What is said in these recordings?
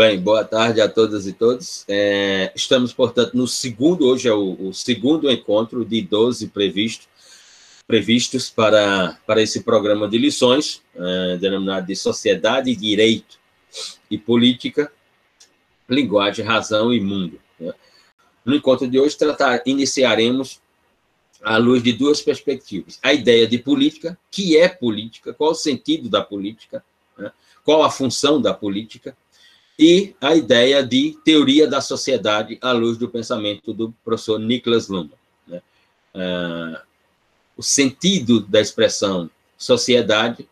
Bem, boa tarde a todas e todos. É, estamos, portanto, no segundo, hoje é o, o, segundo encontro de 12 previsto, previstos para, para esse programa de lições, é, denominado de Sociedade, Direito e Política, Linguagem, Razão e Mundo. Né? No encontro de hoje, tratar, iniciaremos à luz de duas perspectivas. A ideia de política, que é política, qual o sentido da política, né? qual a função da política, e a ideia de teoria da sociedade à luz do pensamento do professor Niklas Luhmann. Né? Uh, o sentido da expressão sociedade,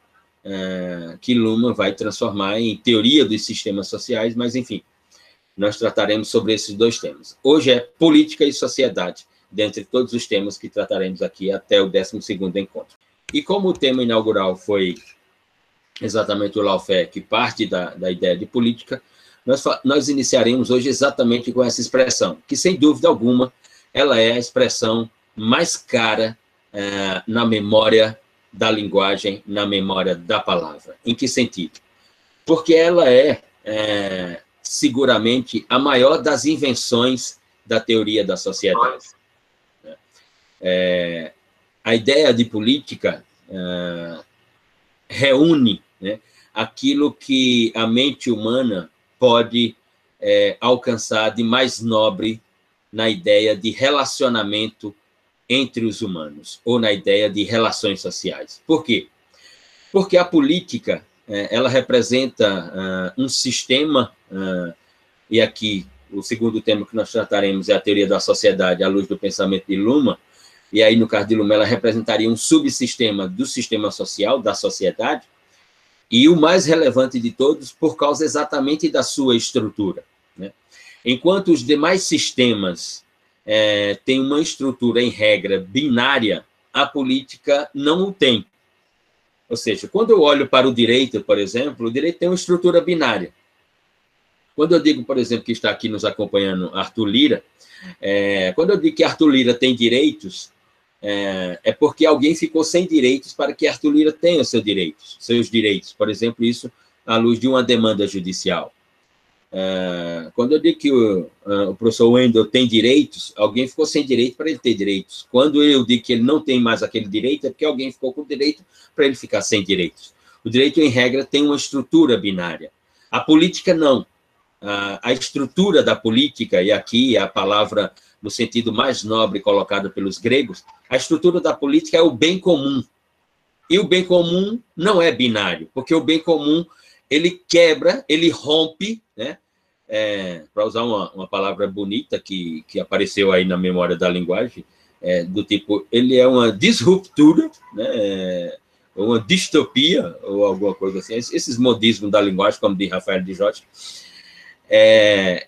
uh, que Luhmann vai transformar em teoria dos sistemas sociais, mas, enfim, nós trataremos sobre esses dois temas. Hoje é política e sociedade, dentre todos os temas que trataremos aqui até o 12º encontro. E como o tema inaugural foi exatamente o lawfare, que parte da, da ideia de política, nós, nós iniciaremos hoje exatamente com essa expressão, que sem dúvida alguma ela é a expressão mais cara é, na memória da linguagem, na memória da palavra. Em que sentido? Porque ela é, é seguramente a maior das invenções da teoria da sociedade. É, a ideia de política reúne né, aquilo que a mente humana pode é, alcançar de mais nobre na ideia de relacionamento entre os humanos, ou na ideia de relações sociais. Por quê? Porque a política, é, ela representa uh, um sistema, uh, e aqui o segundo tema que nós trataremos é a teoria da sociedade à luz do pensamento de Luma, e aí no caso de Luma ela representaria um subsistema do sistema social, da sociedade, e o mais relevante de todos por causa exatamente da sua estrutura. Né? Enquanto os demais sistemas é, têm uma estrutura, em regra, binária, a política não o tem. Ou seja, quando eu olho para o direito, por exemplo, o direito tem uma estrutura binária. Quando eu digo, por exemplo, que está aqui nos acompanhando Arthur Lira, é, quando eu digo que Arthur Lira tem direitos, é, é, porque alguém ficou sem direitos para que Arthur Lira tenha seus direitos, seus direitos. Por exemplo, isso à luz de uma demanda judicial. É, quando eu digo que o, o, professor Wendel tem direitos, alguém ficou sem direito para ele ter direitos. Quando eu digo que ele não tem mais aquele direito, é porque alguém ficou com direito para ele ficar sem direitos. O direito, em regra, tem uma estrutura binária. A política, não. A, a estrutura da política, e aqui a palavra no sentido mais nobre colocado pelos gregos, a estrutura da política é o bem comum. E o bem comum não é binário, porque o bem comum ele quebra, ele rompe, né? É, para usar uma, uma palavra bonita que, que apareceu aí na memória da linguagem, é, do tipo, ele é uma disruptura, né? É, uma distopia, ou alguma coisa assim, esses modismos da linguagem, como de Rafael de Jorge, é,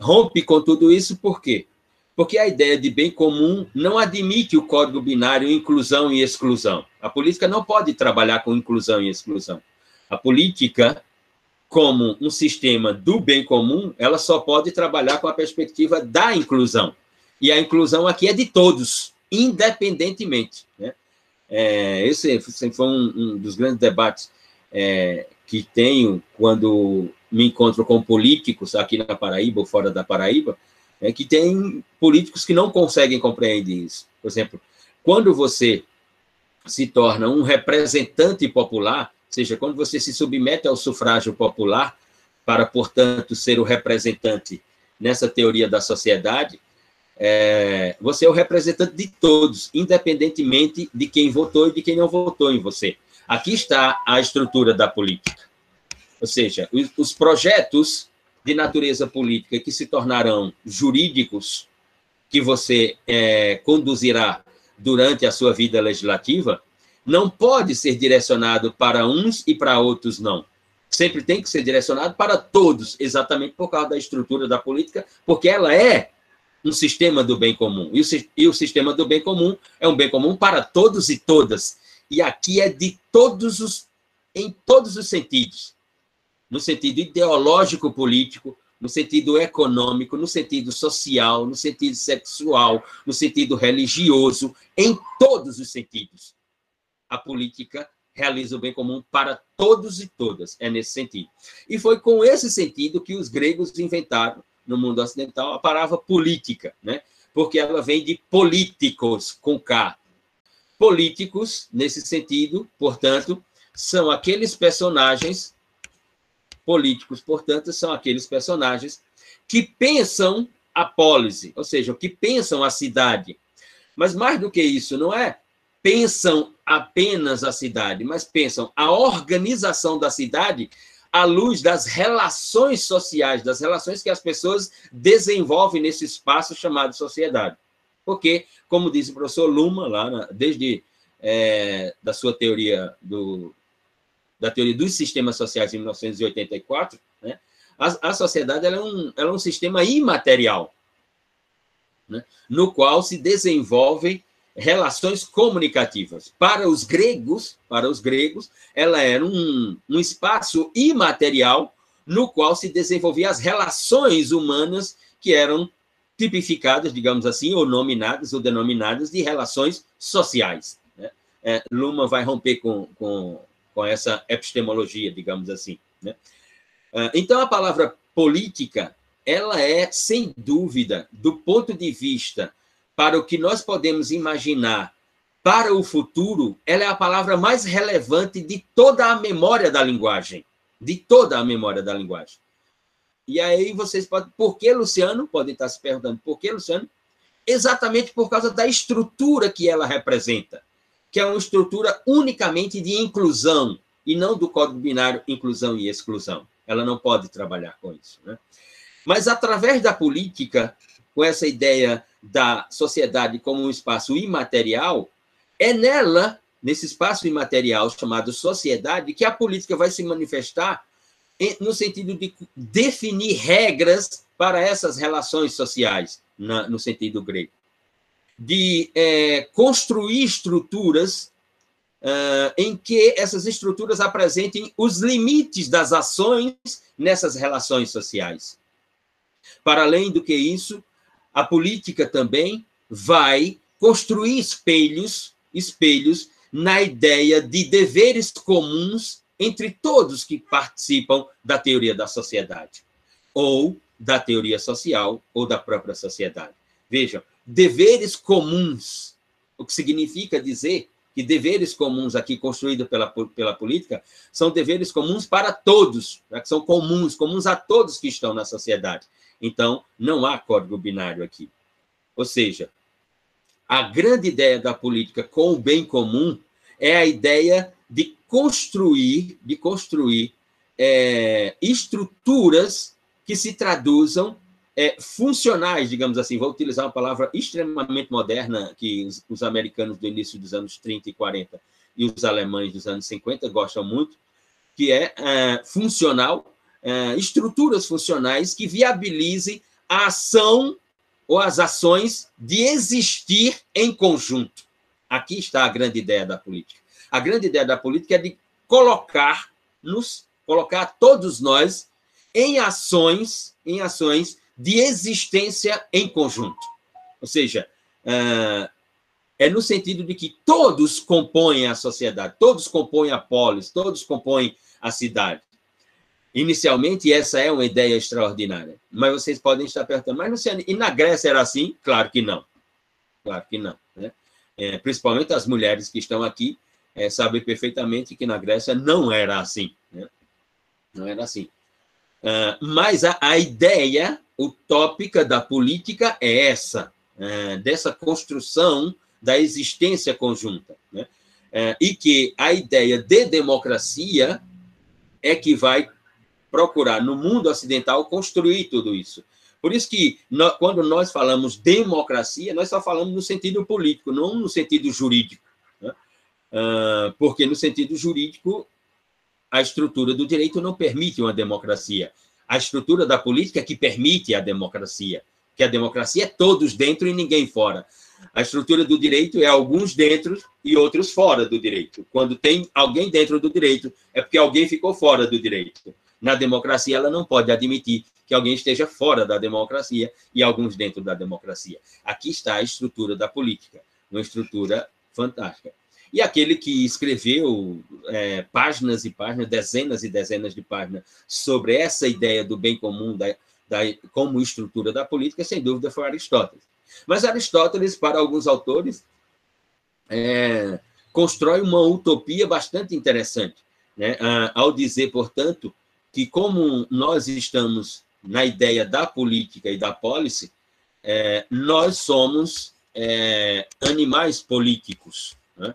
rompe com tudo isso, por quê? Porque a ideia de bem comum não admite o código binário inclusão e exclusão. A política não pode trabalhar com inclusão e exclusão. A política, como um sistema do bem comum, ela só pode trabalhar com a perspectiva da inclusão. E a inclusão aqui é de todos, independentemente. Né? É, esse foi um, um, dos grandes debates é, que tenho quando me encontro com políticos aqui na Paraíba ou fora da Paraíba, é que tem políticos que não conseguem compreender isso. Por exemplo, quando você se torna um representante popular, ou seja, quando você se submete ao sufrágio popular, para, portanto, ser o representante nessa teoria da sociedade, é, você é o representante de todos, independentemente de quem votou e de quem não votou em você. Aqui está a estrutura da política. Ou seja, os, os projetos de natureza política que se tornarão jurídicos, que você é, conduzirá durante a sua vida legislativa, não pode ser direcionado para uns e para outros não. Sempre tem que ser direcionado para todos, exatamente por causa da estrutura da política, porque ela é um sistema do bem comum. E o, e o sistema do bem comum é um bem comum para todos e todas. E aqui é de todos os, em todos os sentidos no sentido ideológico político, no sentido econômico, no sentido social, no sentido sexual, no sentido religioso, em todos os sentidos. A política realiza o bem comum para todos e todas. É nesse sentido. E foi com esse sentido que os gregos inventaram, no mundo ocidental, a palavra política, né? porque ela vem de políticos, com K. Políticos, nesse sentido, portanto, são aqueles personagens políticos, portanto, são aqueles personagens que pensam a polícia, ou seja, que pensam a cidade. Mas mais do que isso, não é pensam apenas a cidade, mas pensam a organização da cidade à luz das relações sociais, das relações que as pessoas desenvolvem nesse espaço chamado sociedade. Porque, como diz o professor Luma, lá desde é, da sua teoria do, da teoria dos sistemas sociais em 1984, né, a, a sociedade é, um, é um sistema imaterial, né, no qual se desenvolvem relações comunicativas. Para os gregos, para os gregos, ela era um, um espaço imaterial no qual se desenvolviam as relações humanas que eram tipificadas, digamos assim, ou nominadas ou denominadas de relações sociais. Né? É, Luma vai romper com, com, com essa epistemologia, digamos assim. Né? É, então, a palavra política, ela é, sem dúvida, do ponto de vista para o que nós podemos imaginar para o futuro, ela é a palavra mais relevante de toda a memória da linguagem. De toda a memória da linguagem. E aí vocês podem. Por que, Luciano? Podem estar se perguntando, por que, Luciano? Exatamente por causa da estrutura que ela representa, que é uma estrutura unicamente de inclusão, e não do código binário inclusão e exclusão. Ela não pode trabalhar com isso. Né? Mas, através da política, com essa ideia da sociedade como um espaço imaterial, é nela, nesse espaço imaterial chamado sociedade, que a política vai se manifestar no sentido de definir regras para essas relações sociais, no sentido grego. De é, construir estruturas uh, em que essas estruturas apresentem os limites das ações nessas relações sociais. Para além do que isso, a política também vai construir espelhos, espelhos na ideia de deveres comuns entre todos que participam da teoria da sociedade, ou da teoria social, ou da própria sociedade. Vejam, deveres comuns, o que significa dizer que deveres comuns aqui construídos pela, pela política são deveres comuns para todos, né? são comuns, comuns a todos que estão na sociedade. Então, não há código binário aqui. Ou seja, a grande ideia da política com o bem comum é a ideia de construir, de construir é, estruturas que se traduzam é, funcionais, digamos assim. Vou utilizar uma palavra extremamente moderna que os, os americanos do início dos anos 30 e 40 e os alemães dos anos 50 gostam muito, que é, é funcional é, estruturas funcionais que viabilizem a ação ou as ações de existir em conjunto. Aqui está a grande ideia da política. A grande ideia da política é de colocar nos colocar todos nós em ações, em ações de existência em conjunto. Ou seja, é, é no sentido de que todos compõem a sociedade, todos compõem a polis, todos compõem a cidade. Inicialmente, essa é uma ideia extraordinária. Mas vocês podem estar perguntando, mas Luciano, e na Grécia era assim? Claro que não. Claro que não. Né? É, principalmente as mulheres que estão aqui é, sabem perfeitamente que na Grécia não era assim. Né? Não era assim. Uh, mas a, a, ideia utópica da política é essa, uh, dessa construção da existência conjunta. Né? Uh, e que a ideia de democracia é que vai procurar, no mundo ocidental, construir tudo isso. Por isso que, quando nós falamos democracia, nós só falamos no sentido político, não no sentido jurídico. Né? Ah, porque, no sentido jurídico, a estrutura do direito não permite uma democracia. A estrutura da política é que permite a democracia, que a democracia é todos dentro e ninguém fora. A estrutura do direito é alguns dentro e outros fora do direito. Quando tem alguém dentro do direito, é porque alguém ficou fora do direito. Na democracia, ela não pode admitir que alguém esteja fora da democracia e alguns dentro da democracia. Aqui está a estrutura da política, uma estrutura fantástica. E aquele que escreveu é, páginas e páginas, dezenas e dezenas de páginas sobre essa ideia do bem comum da, da, como estrutura da política, sem dúvida, foi Aristóteles. Mas Aristóteles, para alguns autores, é, constrói uma utopia bastante interessante, né? ao dizer, portanto, que como nós estamos na ideia da política e da policy, é, nós somos é, animais políticos. Né?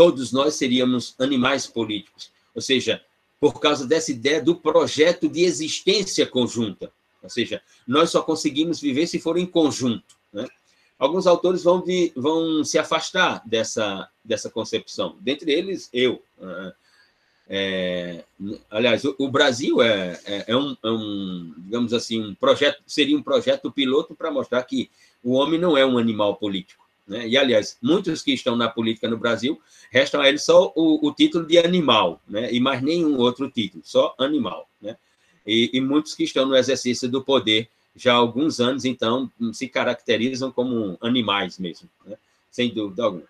Todos nós seríamos animais políticos. Ou seja, por causa dessa ideia do projeto de existência conjunta. Ou seja, nós só conseguimos viver se for em conjunto. Né? Alguns autores vão, de, vão se afastar dessa, dessa concepção, dentre eles eu. Né? É, aliás, o, Brasil é, é, é, um, é, um, digamos assim, um projeto, seria um projeto piloto para mostrar que o homem não é um animal político. Né? E, aliás, muitos que estão na política no Brasil, restam a eles só o, o título de animal, né? e mais nenhum outro título, só animal. Né? E, e, muitos que estão no exercício do poder já há alguns anos, então, se caracterizam como animais mesmo, né? sem dúvida alguma.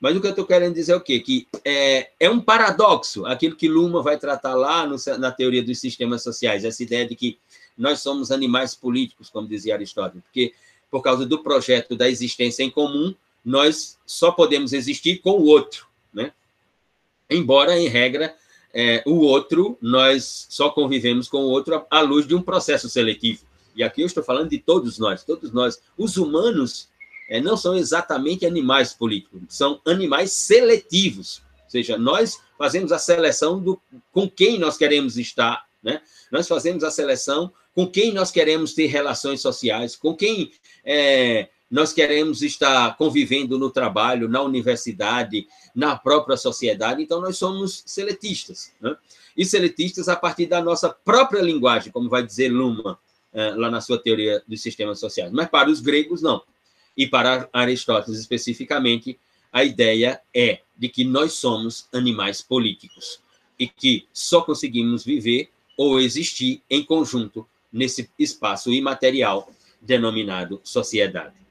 Mas o que eu estou querendo dizer é o quê? Que é, é um paradoxo, aquilo que Luma vai tratar lá no, na teoria dos sistemas sociais, essa ideia de que nós somos animais políticos, como dizia Aristóteles, porque por causa do projeto da existência em comum, nós só podemos existir com o outro, né? Embora, em regra, é, o outro, nós só convivemos com o outro à luz de um processo seletivo. E aqui eu estou falando de todos nós, todos nós. Os humanos é, não são exatamente animais políticos, são animais seletivos. Ou seja, nós fazemos a seleção do, com quem nós queremos estar, né? nós fazemos a seleção com quem nós queremos ter relações sociais, com quem é, nós queremos estar convivendo no trabalho, na universidade, na própria sociedade. Então, nós somos seletistas. Né? E seletistas a partir da nossa própria linguagem, como vai dizer Luma, é, lá na sua teoria dos sistemas sociais. Mas para os gregos, não. E para Aristóteles, especificamente, a ideia é de que nós somos animais políticos e que só conseguimos viver ou existir em conjunto nesse espaço imaterial denominado sociedade.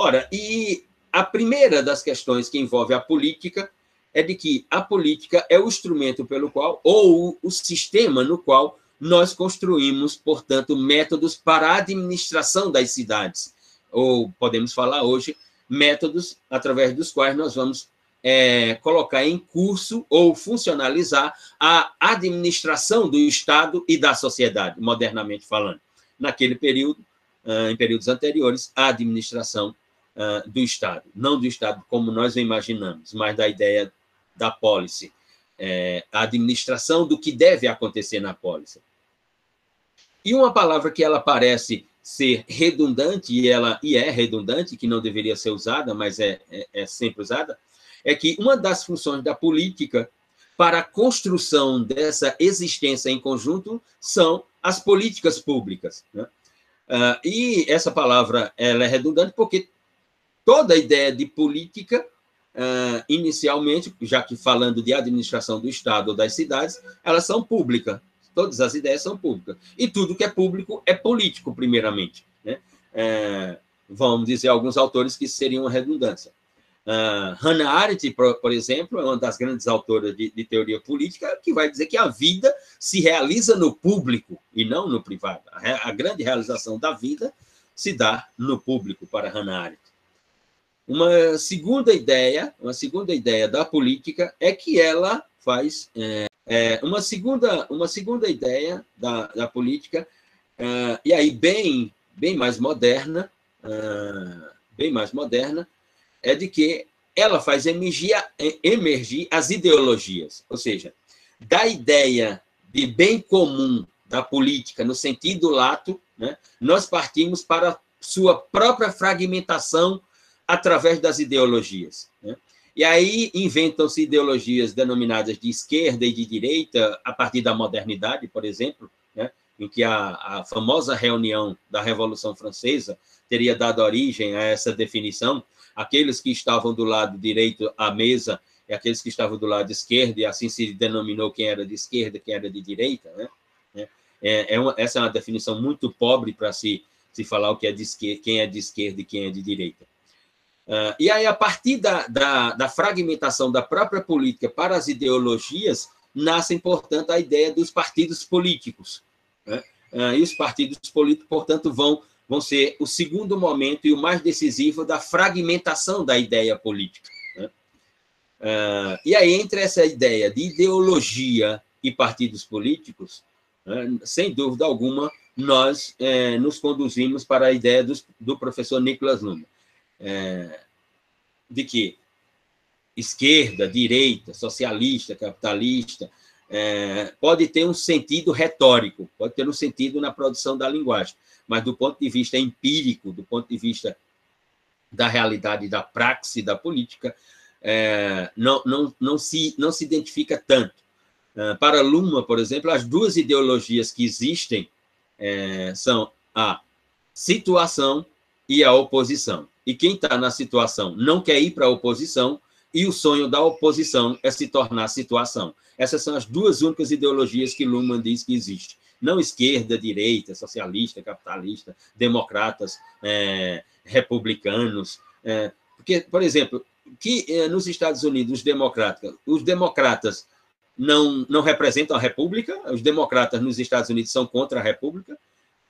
Ora, e a primeira das questões que envolve a política é de que a política é o instrumento pelo qual, ou o sistema no qual nós construímos, portanto, métodos para a administração das cidades, ou podemos falar hoje, métodos através dos quais nós vamos é, colocar em curso ou funcionalizar a administração do Estado e da sociedade, modernamente falando. Naquele período, em períodos anteriores, a administração do Estado. Não do Estado como nós imaginamos, mas da ideia da policy, é, a administração do que deve acontecer na policy. E uma palavra que ela parece ser redundante, e ela e é redundante, que não deveria ser usada, mas é, é, é sempre usada, é que uma das funções da política para a construção dessa existência em conjunto são as políticas públicas. Né? Uh, e essa palavra ela é redundante porque toda a ideia de política, uh, inicialmente, já que falando de administração do Estado ou das cidades, elas são públicas. Todas as ideias são públicas. E tudo que é público é político, primeiramente. Né? É, vamos dizer alguns autores que seriam uma redundância. Uh, Hannah Arendt, por, por, exemplo, é uma das grandes autoras de, de, teoria política, que vai dizer que a vida se realiza no público e não no privado. A, a grande realização da vida se dá no público para Hannah Arendt. Uma segunda ideia, uma segunda ideia da política é que ela faz é, é, uma, segunda, uma segunda ideia da, da política, uh, e aí bem, bem mais moderna, uh, bem mais moderna, é de que ela faz emergir, emergir as ideologias, ou seja, da ideia de bem comum da política, no sentido lato, né, nós partimos para sua própria fragmentação através das ideologias. Né? E aí inventam-se ideologias denominadas de esquerda e de direita, a partir da modernidade, por exemplo, né, em que a, a famosa reunião da Revolução Francesa teria dado origem a essa definição. Aqueles que estavam do lado direito à mesa e aqueles que estavam do lado esquerdo, e assim se denominou quem era de esquerda, quem era de direita. Né? É, é, é uma, essa é uma definição muito pobre para se, se falar o que é de esquerda, quem é de esquerda e quem é de direita. Uh, e aí, a partir da, da, da, fragmentação da própria política para as ideologias, nascem, portanto, a ideia dos partidos políticos. Né? Uh, e os partidos políticos, portanto, vão, vão ser o segundo momento e o mais decisivo da fragmentação da ideia política. Né? Uh, e aí, entre essa ideia de ideologia e partidos políticos, né, sem dúvida alguma, nós eh, nos conduzimos para a ideia do, do professor Nicolas Luma é, de que esquerda, direita, socialista, capitalista, é, pode ter um sentido retórico, pode ter um sentido na produção da linguagem, mas do ponto de vista empírico, do ponto de vista da realidade da praxe da política, é, não, não, não, se, não se identifica tanto. É, para Luma, por exemplo, as duas ideologias que existem é, são a situação e a oposição. E quem está na situação não quer ir para a oposição, e o sonho da oposição é se tornar situação. Essas são as duas únicas ideologias que Luhmann diz que existe. Não esquerda, direita, socialista, capitalista, democratas, é, republicanos. É, porque, por exemplo, que é, nos Estados Unidos os democratas, os democratas não, não representam a república, os democratas nos Estados Unidos são contra a república,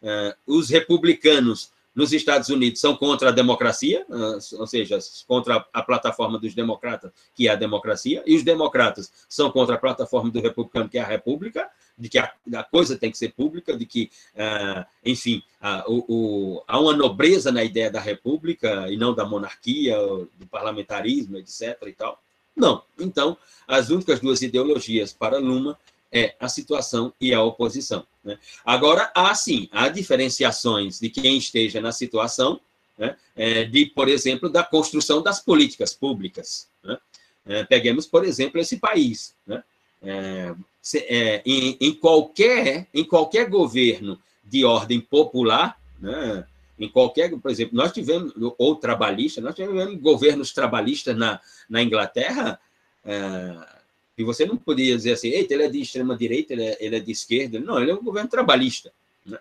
é, os republicanos nos Estados Unidos são contra a democracia, ah, ou seja, contra a plataforma dos democratas, que é a democracia, e os democratas são contra a plataforma do republicano, que é a república, de que a, coisa tem que ser pública, de que, uh, enfim, há uma nobreza na ideia da república e não da monarquia, do parlamentarismo, etc. e tal. Não. Então, as únicas duas ideologias para Luma é a situação e a oposição. Né? Agora, há sim, há diferenciações de quem esteja na situação, né? é, de, por exemplo, da construção das políticas públicas. Né? É, peguemos, por exemplo, esse país. Né? É, se, é, em, em, qualquer, em qualquer governo de ordem popular, né? em qualquer, por exemplo, nós tivemos, ou trabalhista, nós tivemos governos trabalhistas na, na Inglaterra, é, e você não podia dizer assim, eita, ele é de extrema-direita, ele, é, ele, é, de esquerda. Não, ele é um governo trabalhista. Né?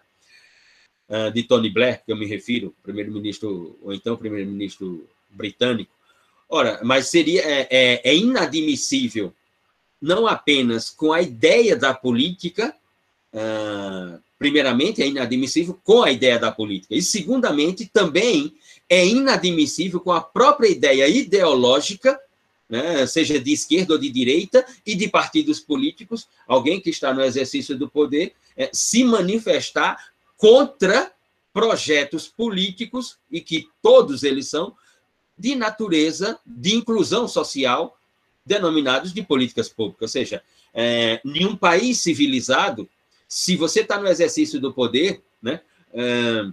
Uh, de Tony Blair, que eu me refiro, primeiro-ministro, ou então primeiro-ministro britânico. Ora, mas seria é, é, é, inadmissível, não apenas com a ideia da política, uh, primeiramente, é inadmissível com a ideia da política, e, segundamente, também é inadmissível com a própria ideia ideológica né, seja de esquerda ou de direita, e de partidos políticos, alguém que está no exercício do poder, é, se manifestar contra projetos políticos, e que todos eles são de natureza de inclusão social, denominados de políticas públicas. Ou seja, é, em um país civilizado, se você está no exercício do poder, né, é,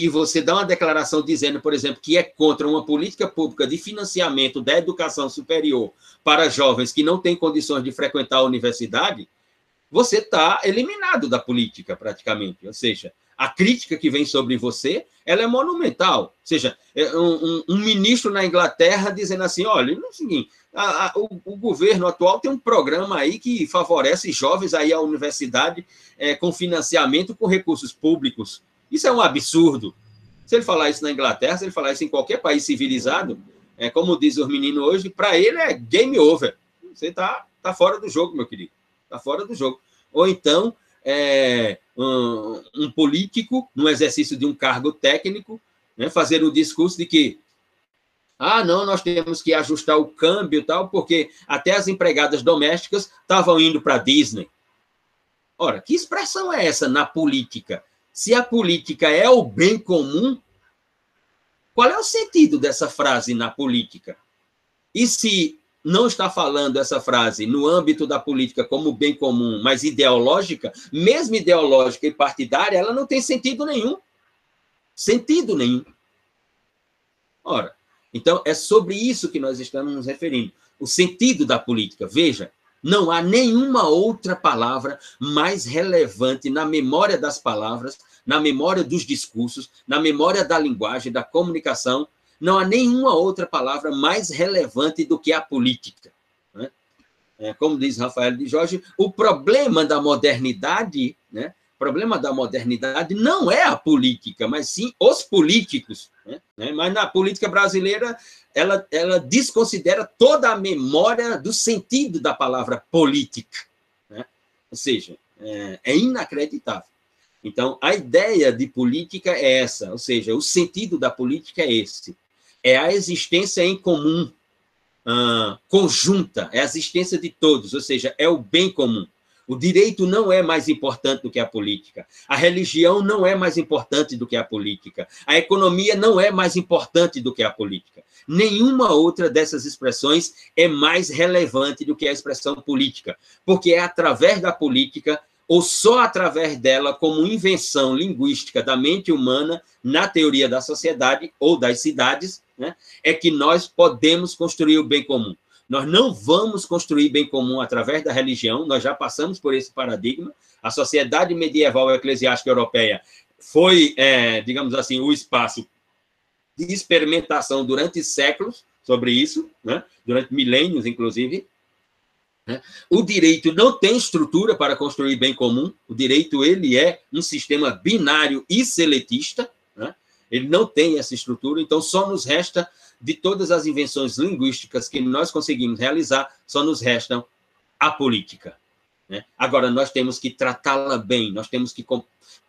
e você dá uma declaração dizendo, por exemplo, que é contra uma política pública de financiamento da educação superior para jovens que não têm condições de frequentar a universidade, você está eliminado da política, praticamente. Ou seja, a crítica que vem sobre você ela é monumental. Ou seja, é um, um, um ministro na Inglaterra dizendo assim: olha, é o seguinte, a, a, o, o, governo atual tem um programa aí que favorece jovens aí à universidade é, com financiamento com recursos públicos. Isso é um absurdo. Se ele falar isso na Inglaterra, se ele falar isso em qualquer país civilizado, é como diz os meninos hoje, para ele é game over. Você está tá fora do jogo, meu querido. Está fora do jogo. Ou então, é, um, um, político, no exercício de um cargo técnico, né, fazer o discurso de que ah, não, nós temos que ajustar o câmbio e tal, porque até as empregadas domésticas estavam indo para Disney. Ora, que expressão é essa na política? Se a política é o bem comum, qual é o sentido dessa frase na política? E se não está falando essa frase no âmbito da política como bem comum, mas ideológica, mesmo ideológica e partidária, ela não tem sentido nenhum. Sentido nenhum. Ora, então é sobre isso que nós estamos nos referindo. O sentido da política. Veja, não há nenhuma outra palavra mais relevante na memória das palavras, na memória dos discursos, na memória da linguagem, da comunicação. Não há nenhuma outra palavra mais relevante do que a política. Né? É, como diz Rafael de Jorge, o problema da modernidade né, problema da modernidade não é a política, mas sim os políticos. Né? né? Mas na política brasileira, ela, ela desconsidera toda a memória do sentido da palavra política. Né? Ou seja, é, é inacreditável. Então, a ideia de política é essa, ou seja, o sentido da política é esse. É a existência em comum, uh, conjunta, é a existência de todos, ou seja, é o bem comum. O direito não é mais importante do que a política. A religião não é mais importante do que a política. A economia não é mais importante do que a política. Nenhuma outra dessas expressões é mais relevante do que a expressão política, porque é através da política ou só através dela, como invenção linguística da mente humana, na teoria da sociedade ou das cidades, né, é que nós podemos construir o bem comum. Nós não vamos construir bem comum através da religião, nós já passamos por esse paradigma. A sociedade medieval eclesiástica europeia foi, é, digamos assim, o espaço de experimentação durante séculos sobre isso, né, durante milênios, inclusive, né? O direito não tem estrutura para construir bem comum. O direito ele é um sistema binário e seletista. Né? Ele não tem essa estrutura. Então, só nos resta, de todas as invenções linguísticas que nós conseguimos realizar, só nos restam a política. Né? Agora, nós temos que tratá-la bem, nós temos que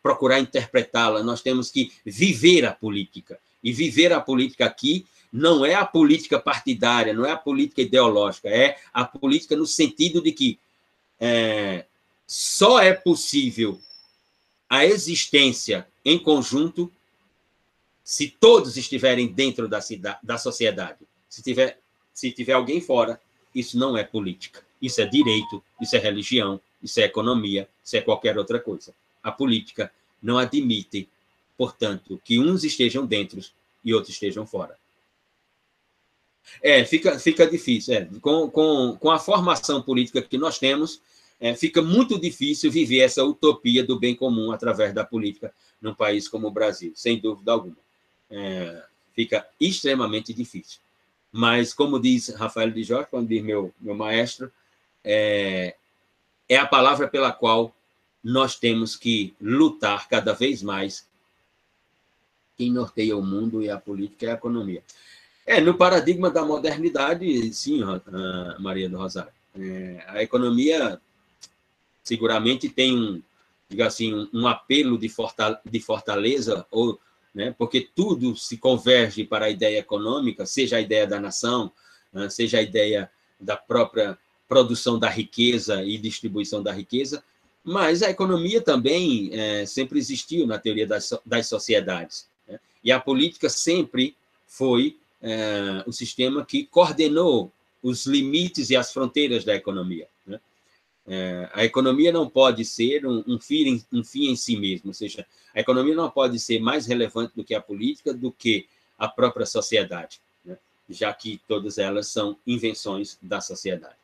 procurar interpretá-la, nós temos que viver a política. E viver a política aqui não é a política partidária, não é a política ideológica, é a política no sentido de que é, só é possível a existência em conjunto se todos estiverem dentro da, cidade, da sociedade. Se tiver, se tiver alguém fora, isso não é política. Isso é direito, isso é religião, isso é economia, isso é qualquer outra coisa. A política não admite, portanto, que uns estejam dentro e outros estejam fora. É, fica, fica difícil. É. Com, com, com a formação política que nós temos, é, fica muito difícil viver essa utopia do bem comum através da política num país como o Brasil, sem dúvida alguma. É, fica extremamente difícil. Mas, como diz Rafael de Jorge, quando diz meu, meu maestro, é, é a palavra pela qual nós temos que lutar cada vez mais. Quem norteia o mundo e a política é a economia. É, no paradigma da modernidade, sim, Maria do Rosário. É, a economia seguramente tem um, diga assim, um apelo de fortaleza, ou, né, porque tudo se converge para a ideia econômica, seja a ideia da nação, né, seja a ideia da própria produção da riqueza e distribuição da riqueza, mas a economia também é, sempre existiu na teoria das, das sociedades. Né? E a política sempre foi é, o sistema que coordenou os limites e as fronteiras da economia. É, a economia não pode ser um, um, fim em, um fim em si mesmo, ou seja, a economia não pode ser mais relevante do que a política, do que a própria sociedade, né? já que todas elas são invenções da sociedade.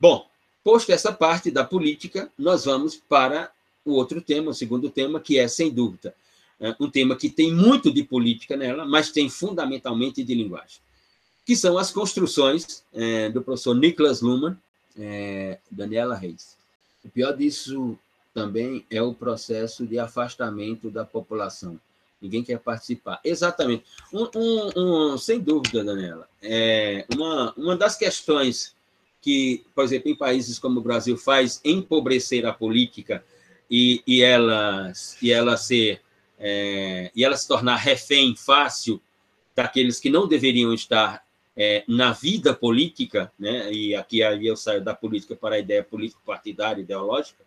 Bom, posto essa parte da política, nós vamos para o outro tema, o segundo tema, que é, sem dúvida, é, um tema que tem muito de política nela, mas tem fundamentalmente de linguagem, que são as construções é, do professor Nicholas Luhmann, é, Daniela Reis. O pior disso também é o processo de afastamento da população. Ninguém quer participar. Exatamente. Um, um, um, sem dúvida, Daniela. É, uma, uma das questões que, por exemplo, em países como o Brasil faz empobrecer a política e, e, ela, e ela ser é, e ela se tornar refém fácil daqueles que não deveriam estar é, na vida política, né? e aqui aí eu saio da política para a ideia político-partidária, ideológica,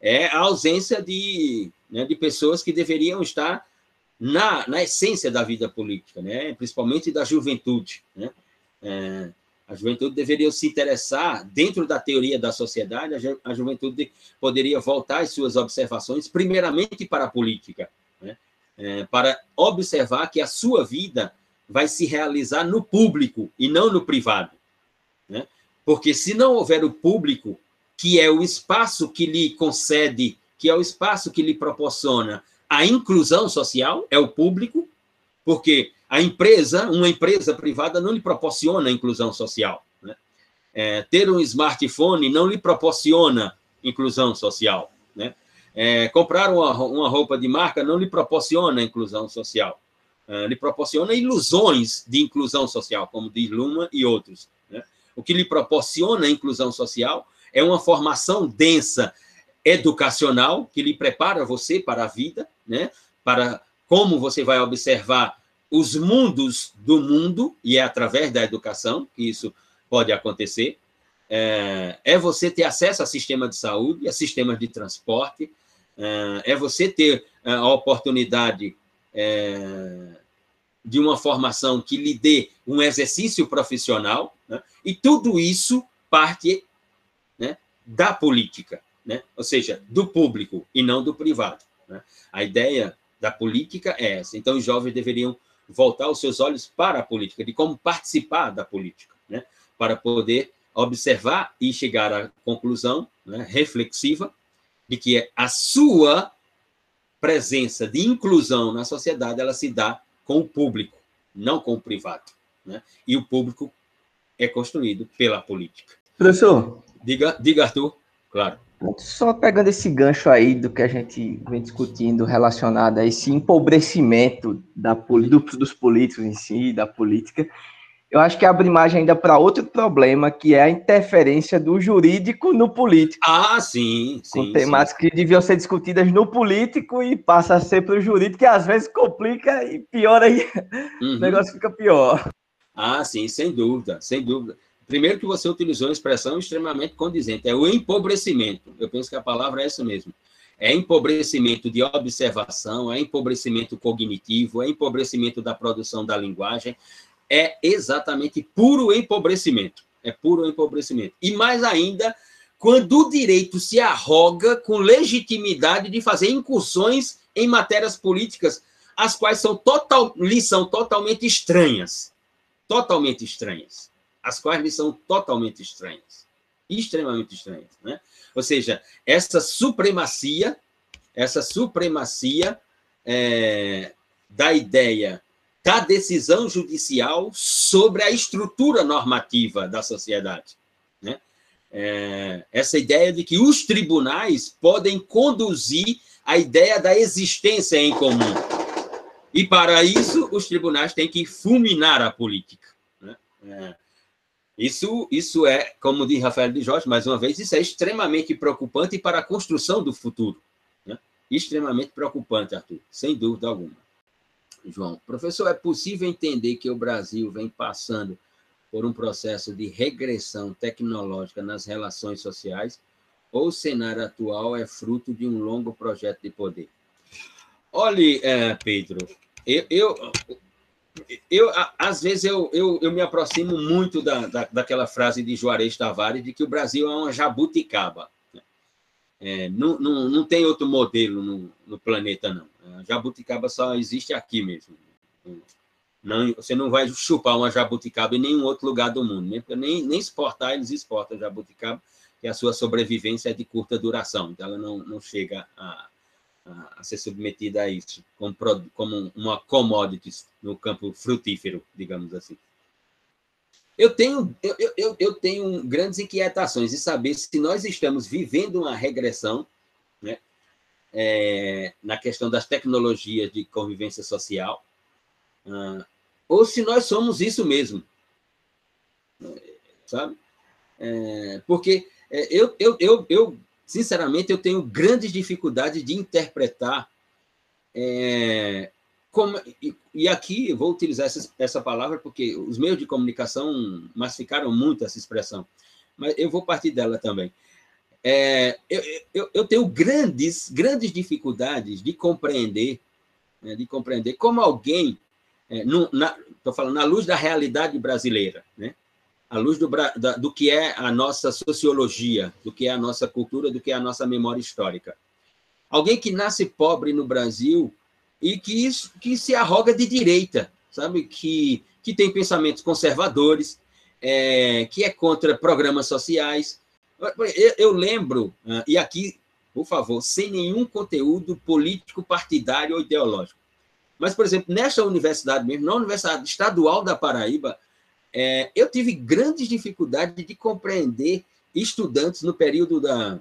é a ausência de, né, de pessoas que deveriam estar na, na essência da vida política, né? principalmente da juventude. Né? É, a juventude deveria se interessar, dentro da teoria da sociedade, a, ju a juventude poderia voltar as suas observações, primeiramente para a política, é, para observar que a sua vida vai se realizar no público e não no privado. Né? Porque se não houver o público, que é o espaço que lhe concede, que é o espaço que lhe proporciona a inclusão social, é o público, porque a empresa, uma empresa privada, não lhe proporciona a inclusão social. Né? É, ter um smartphone não lhe proporciona inclusão social. Né? É, comprar uma, uma roupa de marca não lhe proporciona inclusão social, é, lhe proporciona ilusões de inclusão social, como diz Luma e outros. Né? O que lhe proporciona inclusão social é uma formação densa educacional que lhe prepara você para a vida, né? para como você vai observar os mundos do mundo, e é através da educação que isso pode acontecer, é, é você ter acesso a sistema de saúde, a sistemas de transporte, é, é você ter a oportunidade é, de uma formação que lhe dê um exercício profissional, né? e tudo isso parte né, da política, né? ou seja, do público e não do privado. Né? A ideia da política é essa. Então, os jovens deveriam voltar os seus olhos para a política, de como participar da política, né? para poder observar e chegar à conclusão né, reflexiva de que a sua presença de inclusão na sociedade ela se dá com o público, não com o privado. Né? E o público é construído pela política. Professor? Diga, diga Arthur, claro. Só pegando esse gancho aí do que a gente vem discutindo relacionado a esse empobrecimento da, dos políticos em si, da política, eu acho que abre imagem ainda para outro problema, que é a interferência do jurídico no político. Ah, sim. sim com temáticas sim. que deviam ser discutidas no político e passa a ser para o jurídico, que às vezes complica e piora aí, uhum. o negócio fica pior. Ah, sim, sem dúvida, sem dúvida. Primeiro que você utilizou uma expressão extremamente condizente, é o empobrecimento. Eu penso que a palavra é essa mesmo. É empobrecimento de observação, é empobrecimento cognitivo, é empobrecimento da produção da linguagem, é exatamente puro empobrecimento. É puro empobrecimento. E mais ainda, quando o direito se arroga com legitimidade de fazer incursões em matérias políticas, as quais são total, lhe são totalmente estranhas. Totalmente estranhas as quais lhe são totalmente estranhas, extremamente estranhas, né? Ou seja, essa supremacia, essa supremacia é, da ideia da decisão judicial sobre a estrutura normativa da sociedade, né? É, essa ideia de que os tribunais podem conduzir a ideia da existência em comum. E, para isso, os tribunais têm que fulminar a política. Né? É, isso, isso é, como diz Rafael de Jorge, mais uma vez, isso é extremamente preocupante para a construção do futuro. Né? Extremamente preocupante, Arthur, sem dúvida alguma. João, professor, é possível entender que o Brasil vem passando por um processo de regressão tecnológica nas relações sociais ou o cenário atual é fruto de um longo projeto de poder? Olhe, é, Pedro, eu, eu eu, às vezes, eu, eu, eu me aproximo muito da, da, daquela frase de Juarez Tavares de que o Brasil é uma jabuticaba. É, não, não, não tem outro modelo no, no planeta, não. A jabuticaba só existe aqui mesmo. Não, você não vai chupar uma jabuticaba em nenhum outro lugar do mundo. Nem, nem, nem exportar, eles exportam jabuticaba, que a sua sobrevivência é de curta duração. Então, ela não, não chega a, a, ser submetida a isso, como, como uma commodity no campo frutífero, digamos assim. Eu tenho, eu, eu, eu tenho grandes inquietações de saber se nós estamos vivendo uma regressão né, é, na questão das tecnologias de convivência social, uh, ou se nós somos isso mesmo. Sabe? É, porque é, eu, eu, eu, eu sinceramente, eu tenho grandes dificuldades de interpretar. É, como, e, e, aqui vou utilizar essa, essa palavra porque os meios de comunicação massificaram muito essa expressão, mas eu vou partir dela também. É, eu, eu, eu, tenho grandes, grandes dificuldades de compreender, né, de compreender como alguém, estou é, falando na luz da realidade brasileira, né, à luz do, da, do que é a nossa sociologia, do que é a nossa cultura, do que é a nossa memória histórica. Alguém que nasce pobre no Brasil e que, que se arroga de direita, sabe? Que, que tem pensamentos conservadores, é, que é contra programas sociais. Eu, eu lembro, ah, e aqui, por favor, sem nenhum conteúdo político, partidário ou ideológico. Mas, por exemplo, nesta universidade mesmo, na Universidade Estadual da Paraíba, é, eu tive grandes dificuldades de compreender estudantes no período da,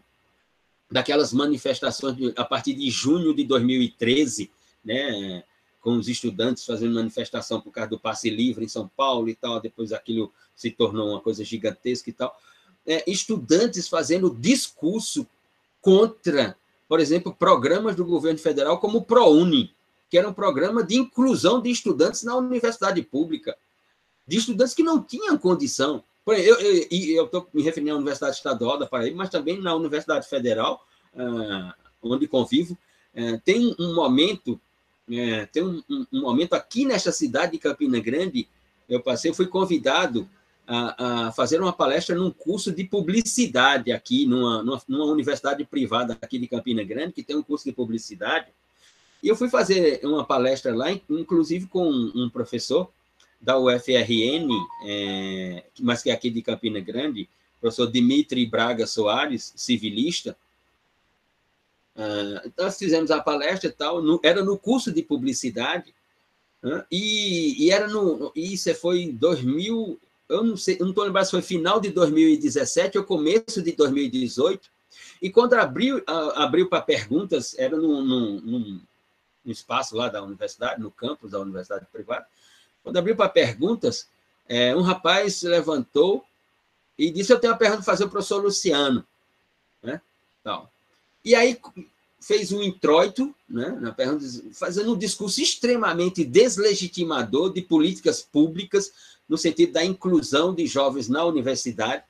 daquelas manifestações de, a partir de junho de 2013, né, com os estudantes fazendo manifestação por causa do passe livre em São Paulo e tal, depois aquilo se tornou uma coisa gigantesca e tal. É, estudantes fazendo discurso contra, por exemplo, programas do governo federal como o ProUni, que era um programa de inclusão de estudantes na universidade pública, de estudantes que não tinham condição. Eu estou me referindo à Universidade Estadual da Paraíba, mas também na Universidade Federal, ah, onde convivo, é, tem um momento, é, tem um, um momento aqui nesta cidade de Campina Grande, eu passei, fui convidado a, a, fazer uma palestra num curso de publicidade aqui, numa, numa, numa, universidade privada aqui de Campina Grande, que tem um curso de publicidade. E eu fui fazer uma palestra lá, inclusive com um professor da UFRN, é, mas que é aqui de Campina Grande, professor Dimitri Braga Soares, civilista. Uh, nós fizemos a palestra e tal, no, era no curso de publicidade, uh, e, e, era no. Isso foi em 2000, eu não sei, não estou lembrando se foi final de 2017 ou começo de 2018. E quando abriu, abriu para perguntas, era num, num, num, espaço lá da universidade, no campus da universidade privada. Quando abriu para perguntas, é, um rapaz se levantou e disse: Eu tenho uma pergunta para fazer para o professor Luciano. Né? Tal. E aí fez um introito, né, na pergunta, fazendo um discurso extremamente deslegitimador de políticas públicas no sentido da inclusão de jovens na universidade,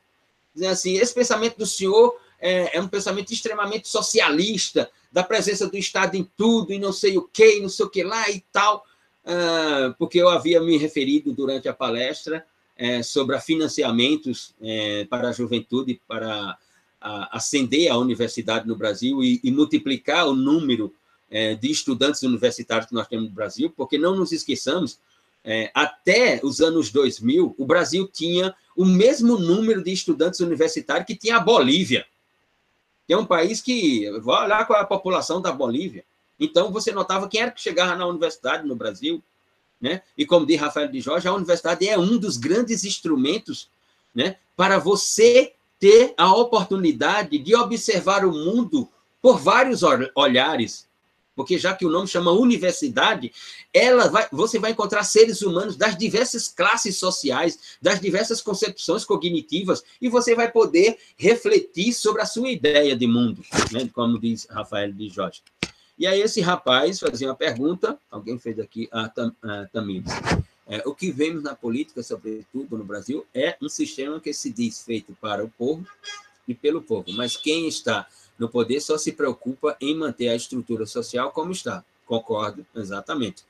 dizendo assim, esse pensamento do senhor é, é, um pensamento extremamente socialista, da presença do Estado em tudo, e não sei o que, não sei o que lá e tal, uh, porque eu havia me referido durante a palestra é, sobre financiamentos é, para a juventude, para a, ascender a universidade no Brasil e, e multiplicar o número é, de estudantes universitários que nós temos no Brasil, porque não nos esqueçamos é, até os anos 2000, o Brasil tinha o mesmo número de estudantes universitários que tinha a Bolívia. Que é um país que, vai olhar com a população da Bolívia. Então, você notava quem era que chegava na universidade no Brasil. Né? E como diz Rafael de Jorge, a universidade é um dos grandes instrumentos né, para você ter a oportunidade de observar o mundo por vários olhares, porque já que o nome chama universidade, ela vai, você vai encontrar seres humanos das diversas classes sociais, das diversas concepções cognitivas, e você vai poder refletir sobre a sua ideia de mundo, né? como diz Rafael de Jorge. E aí esse rapaz fazia uma pergunta, alguém fez aqui, a, a Tamires. É, o que vemos na política, sobretudo no Brasil, é um sistema que se diz feito para o povo e pelo povo, mas quem está no poder só se preocupa em manter a estrutura social como está. Concordo, exatamente.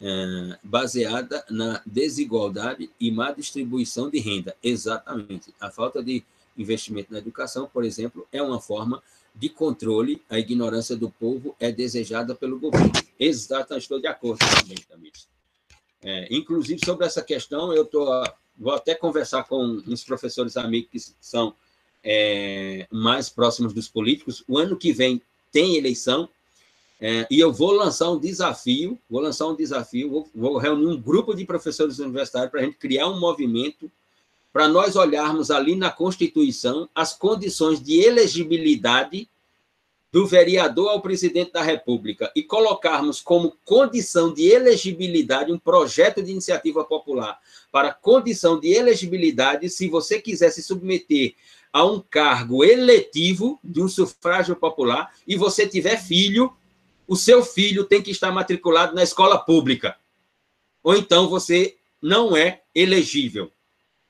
É, baseada na desigualdade e má distribuição de renda. Exatamente. A falta de investimento na educação, por exemplo, é uma forma de controle. A ignorância do povo é desejada pelo governo. Exatamente, estou de acordo também, Tamires. É, inclusive, sobre essa questão, eu tô, vou até conversar com uns professores amigos que são é, mais próximos dos políticos. O ano que vem tem eleição é, e eu vou lançar um desafio, vou lançar um desafio, vou, vou reunir um grupo de professores universitários para a gente criar um movimento para nós olharmos ali na Constituição as condições de elegibilidade do vereador ao presidente da República e colocarmos como condição de elegibilidade um projeto de iniciativa popular para condição de elegibilidade, se você quiser se submeter a um cargo eletivo de um sufrágio popular e você tiver filho, o seu filho tem que estar matriculado na escola pública. Ou então você não é elegível.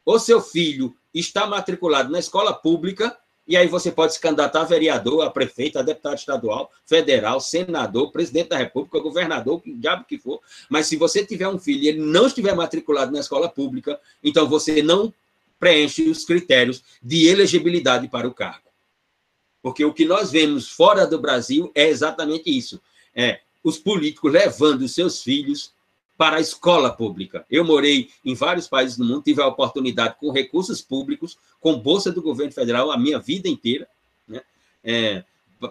Ou seu filho está matriculado na escola pública, e aí você pode se candidatar a vereador, a prefeito, a deputado estadual, federal, senador, presidente da república, governador, que diabo que for. Mas se você tiver um filho e ele não estiver matriculado na escola pública, então você não preenche os critérios de elegibilidade para o cargo. Porque o que nós vemos fora do Brasil é exatamente isso: é os políticos levando seus filhos para a escola pública. Eu morei em vários países do mundo, tive a oportunidade com recursos públicos, com bolsa do governo federal a minha vida inteira. Né? É,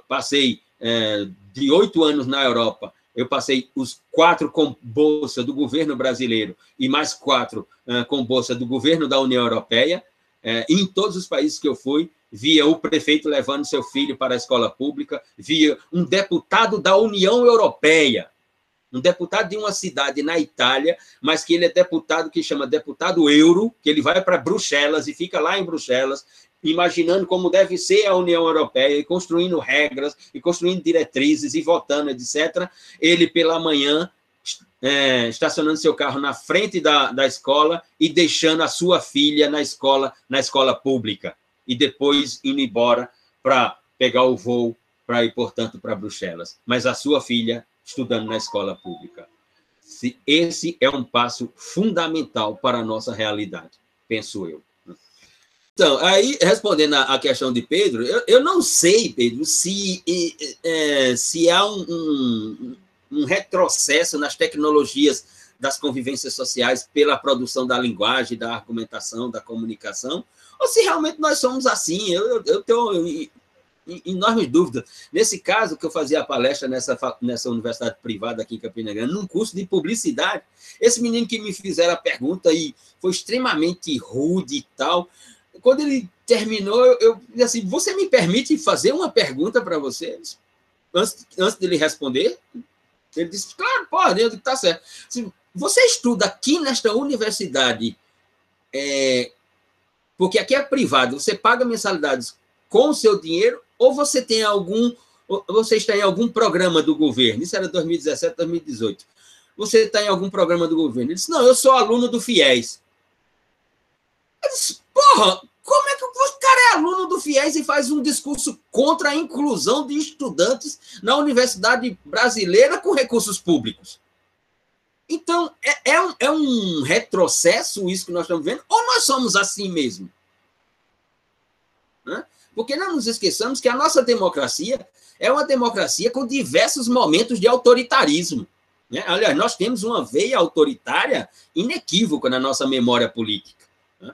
passei é, de oito anos na Europa eu passei os quatro com bolsa do governo brasileiro e mais quatro uh, com bolsa do governo da União Europeia. Uh, em todos os países que eu fui, via o prefeito levando seu filho para a escola pública, via um deputado da União Europeia, um deputado de uma cidade na Itália, mas que ele é deputado que chama deputado euro, que ele vai para Bruxelas e fica lá em Bruxelas, imaginando como deve ser a União Europeia, e construindo regras, e construindo diretrizes, e votando, etc. Ele, pela manhã, é, estacionando seu carro na frente da, da escola e deixando a sua filha na escola, na escola pública, e depois indo embora para pegar o voo para ir, portanto, para Bruxelas. Mas a sua filha estudando na escola pública. Esse é um passo fundamental para a nossa realidade, penso eu. Então, aí, respondendo à questão de Pedro, eu, eu não sei, Pedro, se, é, se há um, um, um retrocesso nas tecnologias das convivências sociais pela produção da linguagem, da argumentação, da comunicação, ou se realmente nós somos assim. Eu, eu, eu tenho enormes dúvidas. Nesse caso, que eu fazia a palestra nessa, nessa universidade privada aqui em Campina Grande, num curso de publicidade, esse menino que me fizeram a pergunta e foi extremamente rude e tal, quando ele terminou, eu, disse assim, você me permite fazer uma pergunta para você? Antes, antes dele responder, ele disse, claro, pode, eu tá certo. Assim, você estuda aqui nesta universidade, é, porque aqui é privado, você paga mensalidades com o seu dinheiro ou você tem algum, você está em algum programa do governo? Isso era 2017, 2018. Você está em algum programa do governo? Ele disse: Não, eu sou aluno do FIES. Eu disse: Porra, como é que o cara é aluno do FIES e faz um discurso contra a inclusão de estudantes na universidade brasileira com recursos públicos? Então, é, é, um, é um retrocesso isso que nós estamos vendo? Ou nós somos assim mesmo? Né? Porque não nos esqueçamos que a nossa democracia é uma democracia com diversos momentos de autoritarismo. Né? Aliás, nós temos uma veia autoritária inequívoca na nossa memória política. Né?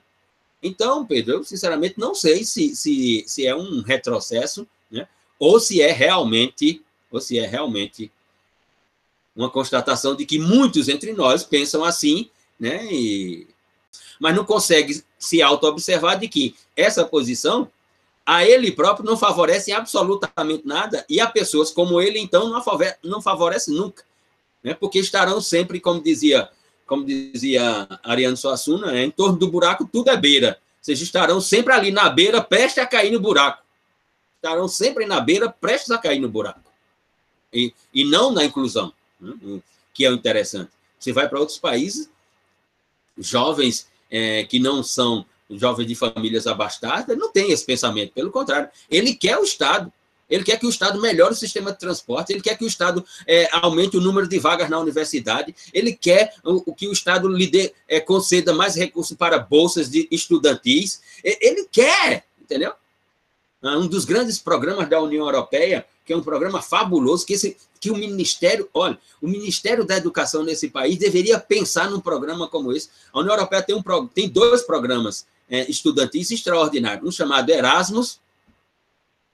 Então, Pedro, eu sinceramente não sei se, se, se é um retrocesso né? ou se é realmente ou se é realmente uma constatação de que muitos entre nós pensam assim, né? E, mas não consegue se auto-observar de que essa posição a ele próprio não favorece absolutamente nada, e a pessoas como ele, então, não favorece, não favorece nunca, né? porque estarão sempre, como dizia como dizia Ariano Suassuna, né? em torno do buraco tudo é beira. Vocês estarão sempre ali na beira, prestes a cair no buraco. Estarão sempre na beira, prestes a cair no buraco. E, e não na inclusão, né? que é o interessante. Você vai para outros países, jovens é, que não são jovem de famílias abastadas, não tem esse pensamento. Pelo contrário, ele quer o Estado. Ele quer que o Estado melhore o sistema de transporte, ele quer que o Estado é, aumente o número de vagas na universidade, ele quer o, que o Estado lhe dê, é, conceda mais recursos para bolsas de estudantis. Ele quer, entendeu? Ah, um dos grandes programas da União Europeia, que é um programa fabuloso, que, esse, que o Ministério, olha, o Ministério da Educação nesse país deveria pensar num programa como esse. A União Europeia tem, um, tem dois programas é, estudantis extraordinário, um chamado Erasmus,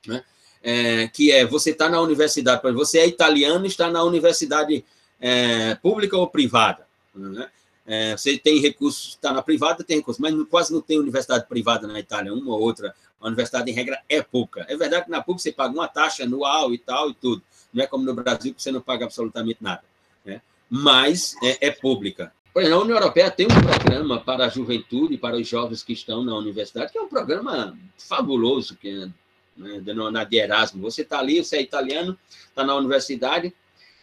né? É, que é você está na universidade, você é italiano está na universidade é, pública ou privada. Né? É, você tem recursos, está na privada, tem recursos, mas quase não tem universidade privada na Itália, uma ou outra. A universidade, em regra, é pouca. É verdade que na pública você paga uma taxa anual e tal e tudo. Não é como no Brasil, que você não paga absolutamente nada. Né? Mas é, é pública. Exemplo, a União Europeia tem um programa para a juventude, para os jovens que estão na universidade, que é um programa fabuloso, que é né, na de Erasmus. Você está ali, você é italiano, está na universidade,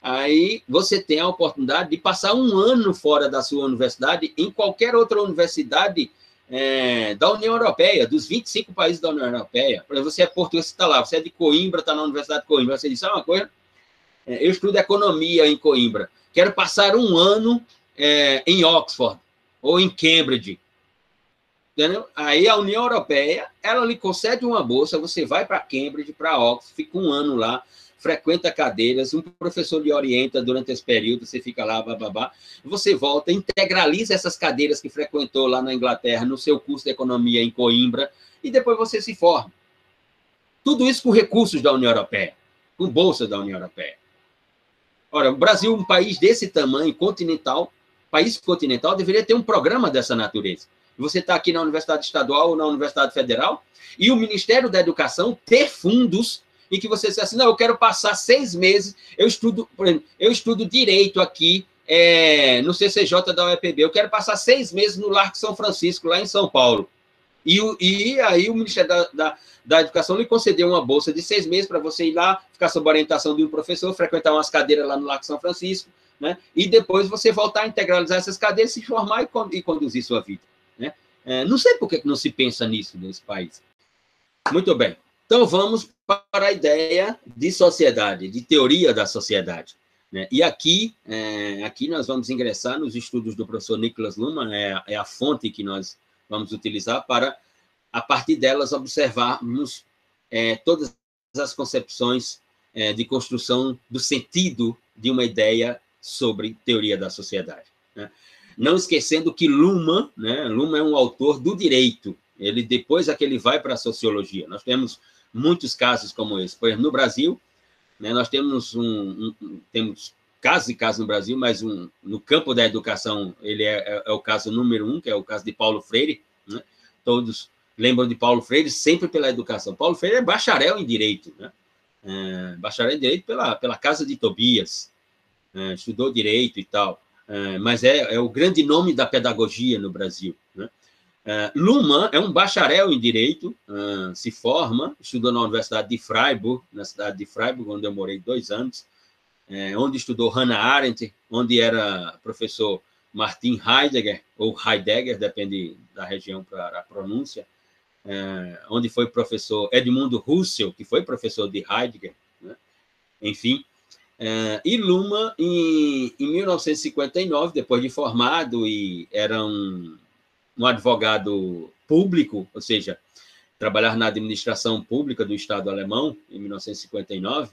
aí você tem a oportunidade de passar um ano fora da sua universidade em qualquer outra universidade é, da União Europeia, dos 25 países da União Europeia. Por exemplo, você é português, está lá, você é de Coimbra, está na Universidade de Coimbra, você diz, sabe uma coisa? É, eu estudo economia em Coimbra, quero passar um ano é, em Oxford ou em Cambridge. Entendeu? Aí a União Europeia, ela lhe concede uma bolsa, você vai para Cambridge, para Oxford, fica um ano lá, frequenta cadeiras, um professor lhe orienta durante esse período, você fica lá, bababá, você volta, integraliza essas cadeiras que frequentou lá na Inglaterra, no seu curso de economia em Coimbra, e depois você se forma. Tudo isso com recursos da União Europeia, com bolsa da União Europeia. Ora, o Brasil, um país desse tamanho, continental, país continental deveria ter um programa dessa natureza. você está aqui na Universidade Estadual ou na Universidade Federal, e o Ministério da Educação ter fundos em que você diz assim, não, eu quero passar seis meses, eu estudo, eu estudo direito aqui é, no CCJ da UEPB, eu quero passar seis meses no Largo São Francisco, lá em São Paulo. E, e aí o Ministério da, da, da, Educação lhe concedeu uma bolsa de seis meses para você ir lá, ficar sob orientação de um professor, frequentar umas cadeiras lá no Largo São Francisco, né? e depois você voltar a integralizar essas cadeiras, se formar e, e conduzir sua vida. Né? É, não sei por que não se pensa nisso nesse país. Muito bem. Então vamos para a ideia de sociedade, de teoria da sociedade. Né? E aqui, é, aqui nós vamos ingressar nos estudos do professor Nicholas Luhmann, é, é, a fonte que nós vamos utilizar para, a partir delas, observarmos é, todas as concepções é, de construção do sentido de uma ideia sobre teoria da sociedade. Né? Não esquecendo que Luhmann, né, Luhmann é um autor do direito, ele depois é que ele vai para a sociologia. Nós temos muitos casos como esse. Por exemplo, no Brasil, né, nós temos um, um, temos casos e casos no Brasil, mas um, no campo da educação ele é, é, é, o caso número um, que é o caso de Paulo Freire. Né? Todos lembram de Paulo Freire sempre pela educação. Paulo Freire é bacharel em direito, né? É, bacharel em direito pela pela casa de Tobias, estudou direito e tal. É, mas é, é o grande nome da pedagogia no Brasil. Né? Uh, Luhmann é um bacharel em Direito, se forma, estudou na Universidade de Freiburg, na cidade de Freiburg, onde eu morei dois anos, onde estudou Hannah Arendt, onde era professor Martin Heidegger, ou Heidegger, depende da região para a pronúncia, onde foi professor Edmundo Husserl, que foi professor de Heidegger, né? enfim. E Luhmann, em, em 1959, depois de formado, e era um um advogado público, ou seja, trabalhar na administração pública do Estado alemão, em 1959,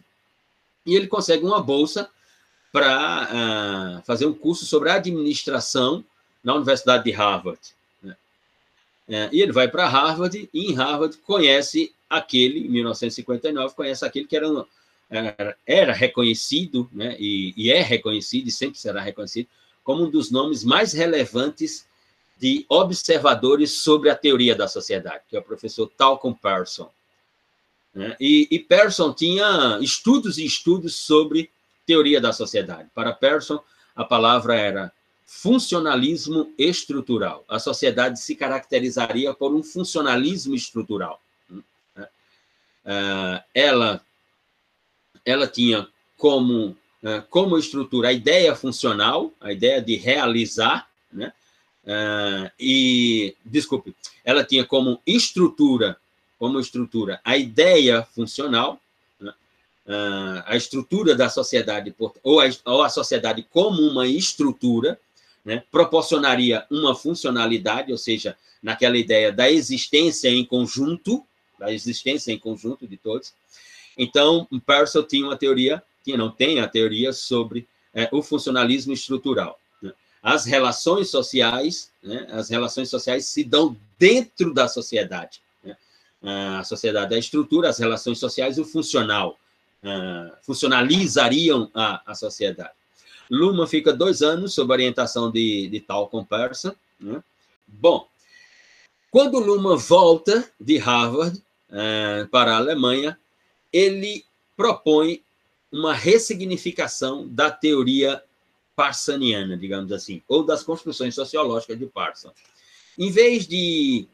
e ele consegue uma bolsa para uh, fazer um curso sobre administração na Universidade de Harvard. Né? Uh, e ele vai para Harvard, e em Harvard conhece aquele, em 1959, conhece aquele que era, um, era, era reconhecido, né? e, e é reconhecido, e sempre será reconhecido, como um dos nomes mais relevantes de observadores sobre a teoria da sociedade, que é o professor Talcott Pearson. Né? E, e Pearson tinha estudos e estudos sobre teoria da sociedade. Para Pearson, a palavra era funcionalismo estrutural. A sociedade se caracterizaria por um funcionalismo estrutural. Né? Ah, ela, ela tinha como, ah, como estrutura a ideia funcional, a ideia de realizar, né? Uh, e, desculpe, ela tinha como estrutura, como estrutura, a ideia funcional, né? uh, a estrutura da sociedade, ou a, ou a sociedade como uma estrutura, né? proporcionaria uma funcionalidade, ou seja, naquela ideia da existência em conjunto, da existência em conjunto de todos. Então, Peirce tinha uma teoria, que não tem a teoria sobre é, o funcionalismo estrutural as relações sociais, né, as relações sociais se dão dentro da sociedade. Né? A sociedade, a estrutura, as relações sociais, o funcional, uh, funcionalizariam a, a sociedade. Luhmann fica dois anos sob orientação de, de tal conversa. Né? Bom, quando Luhmann volta de Harvard uh, para a Alemanha, ele propõe uma ressignificação da teoria parsaniana, digamos assim, ou das construções sociológicas de Parson. Em vez de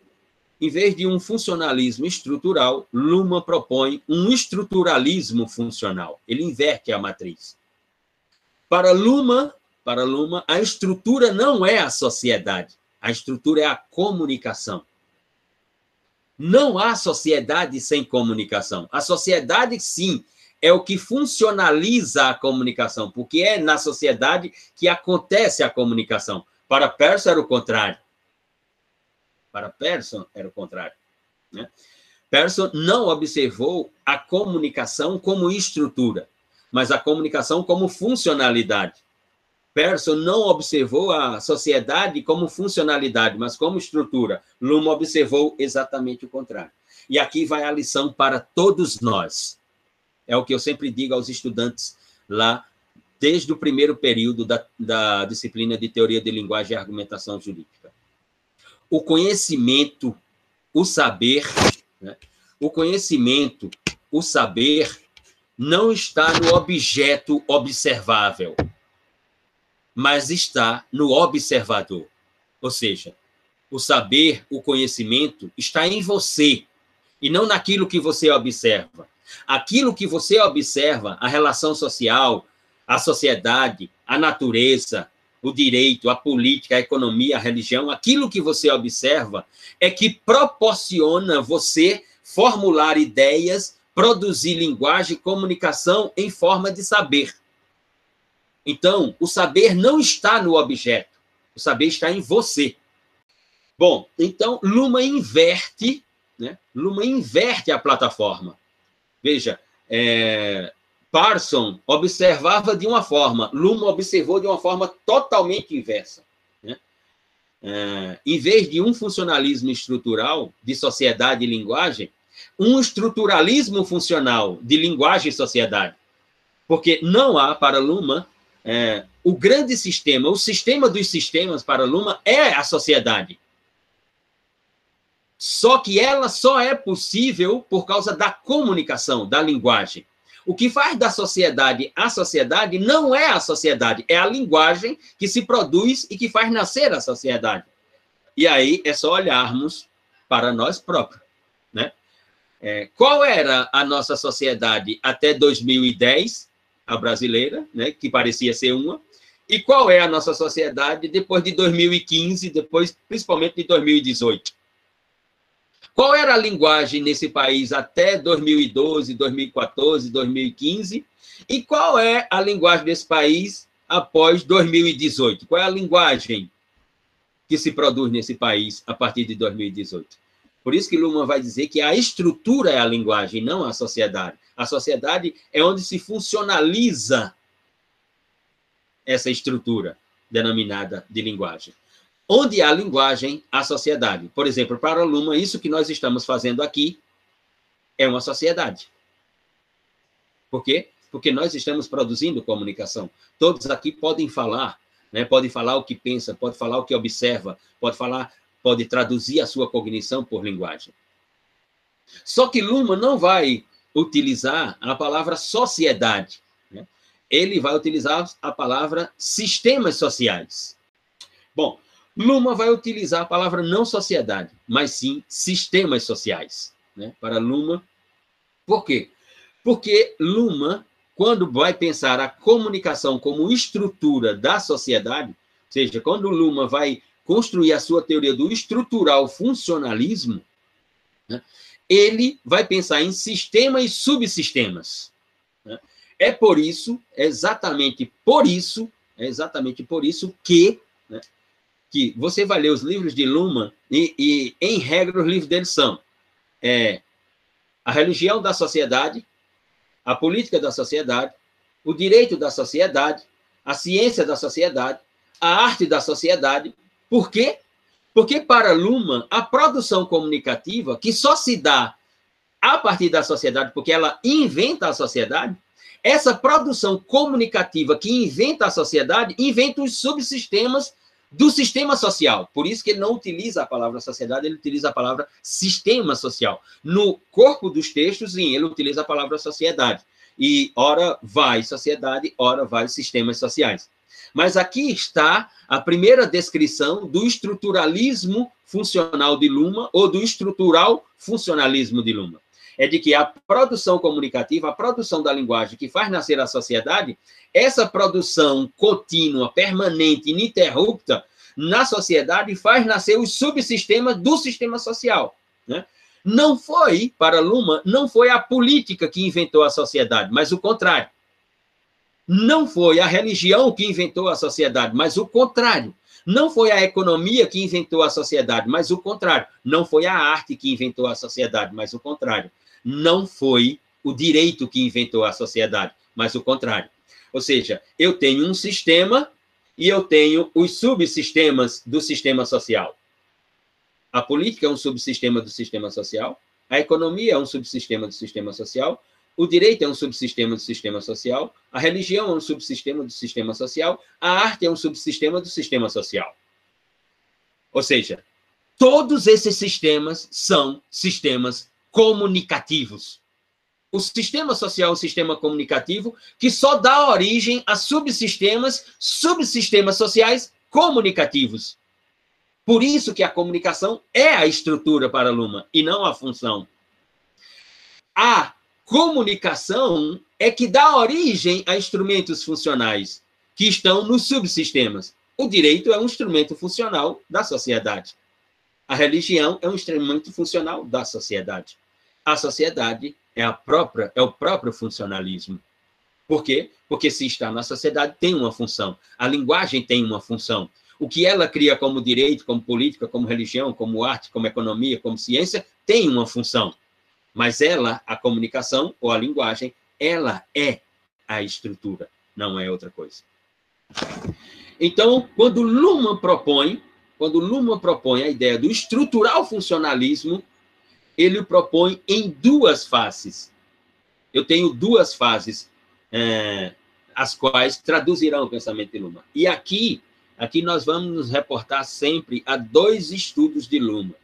em vez de um funcionalismo estrutural, Luhmann propõe um estruturalismo funcional. Ele inverte a matriz. Para Luhmann, para Luhmann, a estrutura não é a sociedade, a estrutura é a comunicação. Não há sociedade sem comunicação. A sociedade, sim, é o que funcionaliza a comunicação, porque é na sociedade que acontece a comunicação. Para Pearson era o contrário. Para Pearson era o contrário. Né? Pearson não observou a comunicação como estrutura, mas a comunicação como funcionalidade. Pearson não observou a sociedade como funcionalidade, mas como estrutura. Luhmann observou exatamente o contrário. E aqui vai a lição para todos nós. É o que eu sempre digo aos estudantes lá, desde o primeiro período da, da disciplina de Teoria de Linguagem e Argumentação Jurídica. o conhecimento, o saber, né? o conhecimento, o saber, não está no objeto observável, mas está no observador. Ou seja, o saber, o conhecimento está em você e não naquilo que você observa. Aquilo que você observa, a relação social, a sociedade, a natureza, o direito, a política, a economia, a religião, aquilo que você observa é que proporciona você formular ideias, produzir linguagem e comunicação em forma de saber. Então, o saber não está no objeto, o saber está em você. Bom, então Luma inverte, né? Luma inverte a plataforma. Veja, é, Parson observava de uma forma, Luma observou de uma forma totalmente inversa. Né? É, em vez de um funcionalismo estrutural de sociedade e linguagem, um estruturalismo funcional de linguagem e sociedade. Porque não há para Luma é, o grande sistema, o sistema dos sistemas para Luma é a sociedade. Só que ela só é possível por causa da comunicação, da linguagem. O que faz da sociedade a sociedade não é a sociedade, é a linguagem que se produz e que faz nascer a sociedade. E aí é só olharmos para nós próprios, né? É, qual era a nossa sociedade até 2010, a brasileira, né, que parecia ser uma, e qual é a nossa sociedade depois de 2015, depois principalmente de 2018? Qual era a linguagem nesse país até 2012, 2014, 2015? E qual é a linguagem desse país após 2018? Qual é a linguagem que se produz nesse país a partir de 2018? Por isso que Luhmann vai dizer que a estrutura é a linguagem, não a sociedade. A sociedade é onde se funcionaliza essa estrutura denominada de linguagem. Onde há linguagem, há sociedade. Por exemplo, para Luma, isso que nós estamos fazendo aqui é uma sociedade. Por quê? Porque nós estamos produzindo comunicação. Todos aqui podem falar, né? Pode falar o que pensa, pode falar o que observa, pode falar, pode traduzir a sua cognição por linguagem. Só que Luma não vai utilizar a palavra sociedade. Né? Ele vai utilizar a palavra sistemas sociais. Bom, Luma vai utilizar a palavra não sociedade, mas sim sistemas sociais. Né? Para Luma. Por quê? Porque Luma, quando vai pensar a comunicação como estrutura da sociedade, ou seja, quando Luma vai construir a sua teoria do estrutural funcionalismo, né? Ele vai pensar em sistemas e subsistemas. Né? É por isso, exatamente por isso, é exatamente por isso que né, que você vai ler os livros de Luma e, e em regra, os livros dele são é, a religião da sociedade, a política da sociedade, o direito da sociedade, a ciência da sociedade, a arte da sociedade. Por quê? Porque para Luma, a produção comunicativa, que só se dá a partir da sociedade, porque ela inventa a sociedade, essa produção comunicativa que inventa a sociedade, inventa os subsistemas do sistema social. Por isso que ele não utiliza a palavra sociedade, ele utiliza a palavra sistema social. No corpo dos textos, sim, ele utiliza a palavra sociedade. E ora vai sociedade, ora vai sistemas sociais. Mas aqui está a primeira descrição do estruturalismo funcional de Luma ou do estrutural funcionalismo de Luma é de que a produção comunicativa, a produção da linguagem que faz nascer a sociedade, essa produção contínua, permanente, ininterrupta na sociedade faz nascer os subsistemas do sistema social. Né? Não foi, para Luma, não foi a política que inventou a sociedade, mas o contrário. Não foi a religião que inventou a sociedade, mas o contrário. Não foi a economia que inventou a sociedade, mas o contrário. Não foi a arte que inventou a sociedade, mas o contrário não foi o direito que inventou a sociedade, mas o contrário. Ou seja, eu tenho um sistema e eu tenho os subsistemas do sistema social. A política é um subsistema do sistema social, a economia é um subsistema do sistema social, o direito é um subsistema do sistema social, a religião é um subsistema do sistema social, a arte é um subsistema do sistema social. Ou seja, Todos esses sistemas são sistemas comunicativos. O sistema social é um sistema comunicativo que só dá origem a subsistemas, subsistemas sociais comunicativos. Por isso que a comunicação é a estrutura para a Luma e não a função. A comunicação é que dá origem a instrumentos funcionais que estão nos subsistemas. O direito é um instrumento funcional da sociedade. A religião é um instrumento funcional da sociedade. A sociedade é a própria é o próprio funcionalismo. Por quê? Porque se está na sociedade tem uma função. A linguagem tem uma função. O que ela cria como direito, como política, como religião, como arte, como economia, como ciência, tem uma função. Mas ela, a comunicação ou a linguagem, ela é a estrutura, não é outra coisa. Então, quando Luhmann propõe, quando Luhmann propõe a ideia do estrutural funcionalismo, ele o propõe em duas faces. Eu tenho duas fases, é, as quais traduzirão o pensamento de Luhmann. E aqui Aqui nós vamos nos reportar sempre a dois estudos de Luma.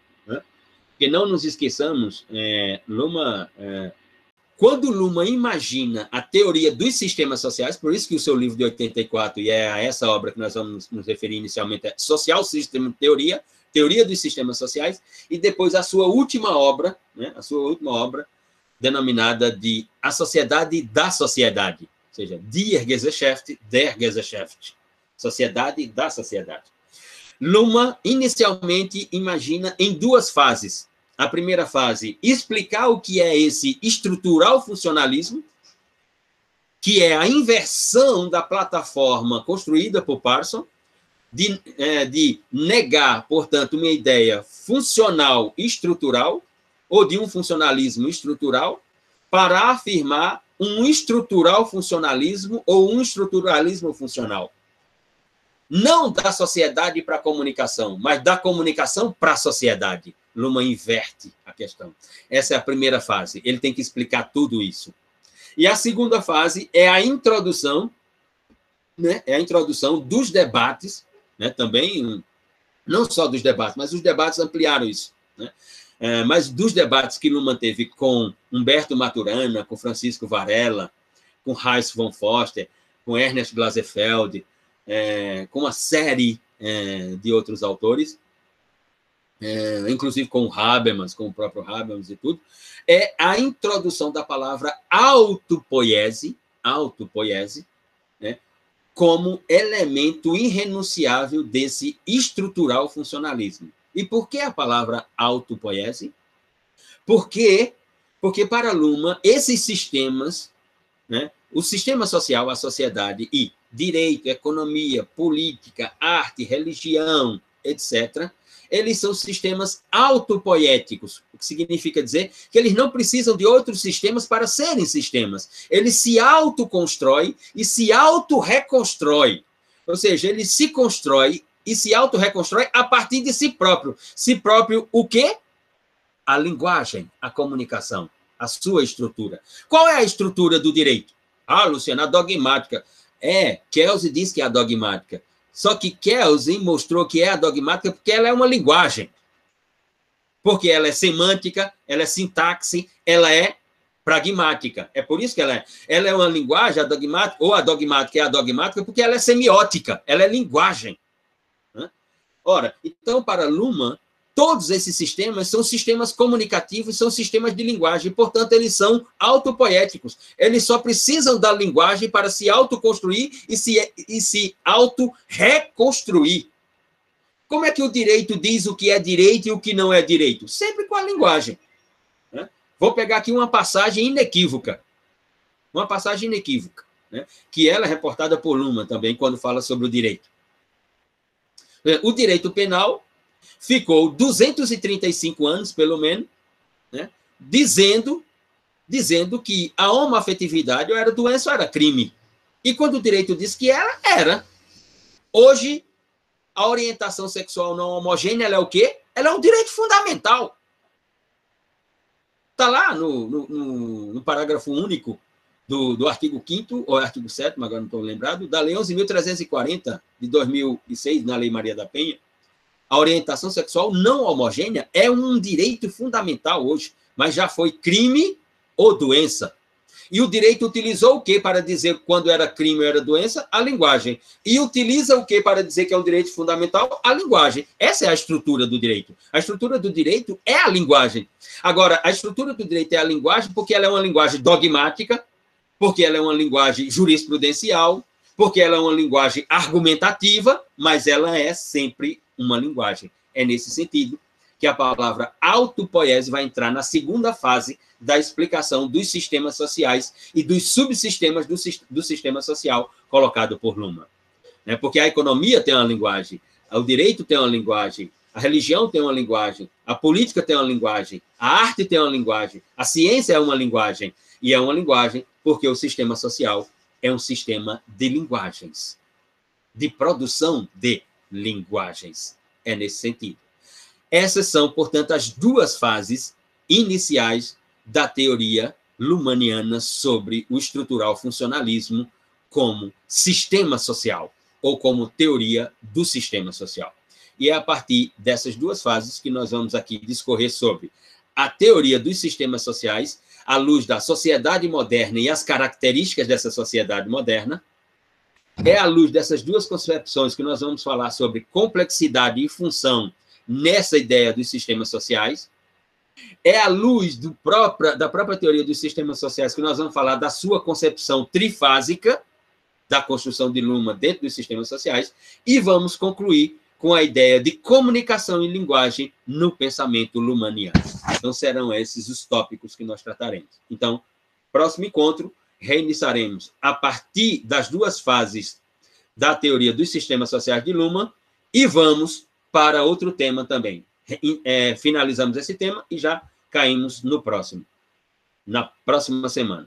Né? Que não nos esqueçamos, é, Luma, é, quando Luma imagina a teoria dos sistemas sociais, por isso que o seu livro de 84, e é a essa obra que nós vamos nos referir inicialmente, é Social System Teoria, Teoria dos Sistemas Sociais, e depois a sua última obra, né, a sua última obra, denominada de A Sociedade da Sociedade, ou seja, Die Gesellschaft der Gesellschaft sociedade da sociedade. Luma inicialmente imagina em duas fases. A primeira fase, explicar o que é esse estrutural funcionalismo, que é a inversão da plataforma construída por Parson, de, é, de negar, portanto, uma ideia funcional estrutural, ou de um funcionalismo estrutural, para afirmar um estrutural funcionalismo ou um estruturalismo funcional não da sociedade para a comunicação, mas da comunicação para a sociedade. Luma inverte a questão. Essa é a primeira fase. Ele tem que explicar tudo isso. E a segunda fase é a introdução, né? É a introdução dos debates, né? Também não só dos debates, mas os debates ampliaram isso, né? É, mas dos debates que Luma teve com Humberto Maturana, com Francisco Varela, com Heiss von Foster, com Ernest Glasefeld, é, com uma série é, de outros autores, é, inclusive com Habermas, com o próprio Habermas e tudo, é a introdução da palavra autopoiese, autopoiese, né, como elemento irrenunciável desse estrutural funcionalismo. E por que a palavra autopoiese? Porque, porque para Luma, esses sistemas, né, o sistema social, a sociedade e direito, economia, política, arte, religião, etc., eles são sistemas autopoéticos, o que significa dizer que eles não precisam de outros sistemas para serem sistemas. Eles se autoconstroem e se autorreconstroem. Ou seja, ele se constrói e se autorreconstrói a partir de si próprio. Si próprio o quê? A linguagem, a comunicação, a sua estrutura. Qual é a estrutura do direito? Ah, Luciana, dogmática. É, Kelsey diz que é a dogmática. Só que Kelsey mostrou que é a dogmática porque ela é uma linguagem. Porque ela é semântica, ela é sintaxe, ela é pragmática. É por isso que ela é. Ela é uma linguagem, a dogmática, ou a dogmática é a dogmática, porque ela é semiótica, ela é linguagem. Ora, então, para Luhmann, Todos esses sistemas são sistemas comunicativos, são sistemas de linguagem, portanto, eles são autopoéticos. Eles só precisam da linguagem para se autoconstruir e se, e se auto-reconstruir. Como é que o direito diz o que é direito e o que não é direito? Sempre com a linguagem. Né? Vou pegar aqui uma passagem inequívoca. Uma passagem inequívoca, né? que ela é reportada por Luma também, quando fala sobre o direito. O direito penal ficou 235 anos, pelo menos, né, dizendo, dizendo que a homoafetividade ou era doença ou era crime. E quando o direito diz que era, era. Hoje, a orientação sexual não homogênea é o quê? Ela é um direito fundamental. Está lá no, no, no, no, parágrafo único do, do artigo 5 ou artigo 7 agora não estou lembrado, da Lei 11.340, de 2006, na Lei Maria da Penha, A orientação sexual não homogênea é um direito fundamental hoje, mas já foi crime ou doença. E o direito utilizou o que para dizer quando era crime ou era doença? A linguagem. E utiliza o que para dizer que é um direito fundamental? A linguagem. Essa é a estrutura do direito. A estrutura do direito é a linguagem. Agora, a estrutura do direito é a linguagem porque ela é uma linguagem dogmática, porque ela é uma linguagem jurisprudencial, porque ela é uma linguagem argumentativa, mas ela é sempre uma linguagem. É nesse sentido que a palavra autopoiese vai entrar na segunda fase da explicação dos sistemas sociais e dos subsistemas do, do sistema social colocado por Luma. Né? Porque a economia tem uma linguagem, o direito tem uma linguagem, a religião tem uma linguagem, a política tem uma linguagem, a arte tem uma linguagem, a ciência é uma linguagem, e é uma linguagem porque o sistema social é um sistema de linguagens, de produção de linguagens. É nesse sentido. Essas são, portanto, as duas fases iniciais da teoria lumaniana sobre o estrutural funcionalismo como sistema social ou como teoria do sistema social. E é a partir dessas duas fases que nós vamos aqui discorrer sobre a teoria dos sistemas sociais à luz da sociedade moderna e as características dessa sociedade moderna. É à luz dessas duas concepções que nós vamos falar sobre complexidade e função nessa ideia dos sistemas sociais. É à luz própria, da própria teoria dos sistemas sociais que nós vamos falar da sua concepção trifásica da construção de Luma dentro dos sistemas sociais e vamos concluir com a ideia de comunicação e linguagem no pensamento lumaniano. Então, serão esses os tópicos que nós trataremos. Então, próximo encontro, reiniciaremos a partir das duas fases da teoria dos sistemas sociais de Luhmann e vamos para outro tema também. É, finalizamos esse tema e já caímos no próximo, na próxima semana.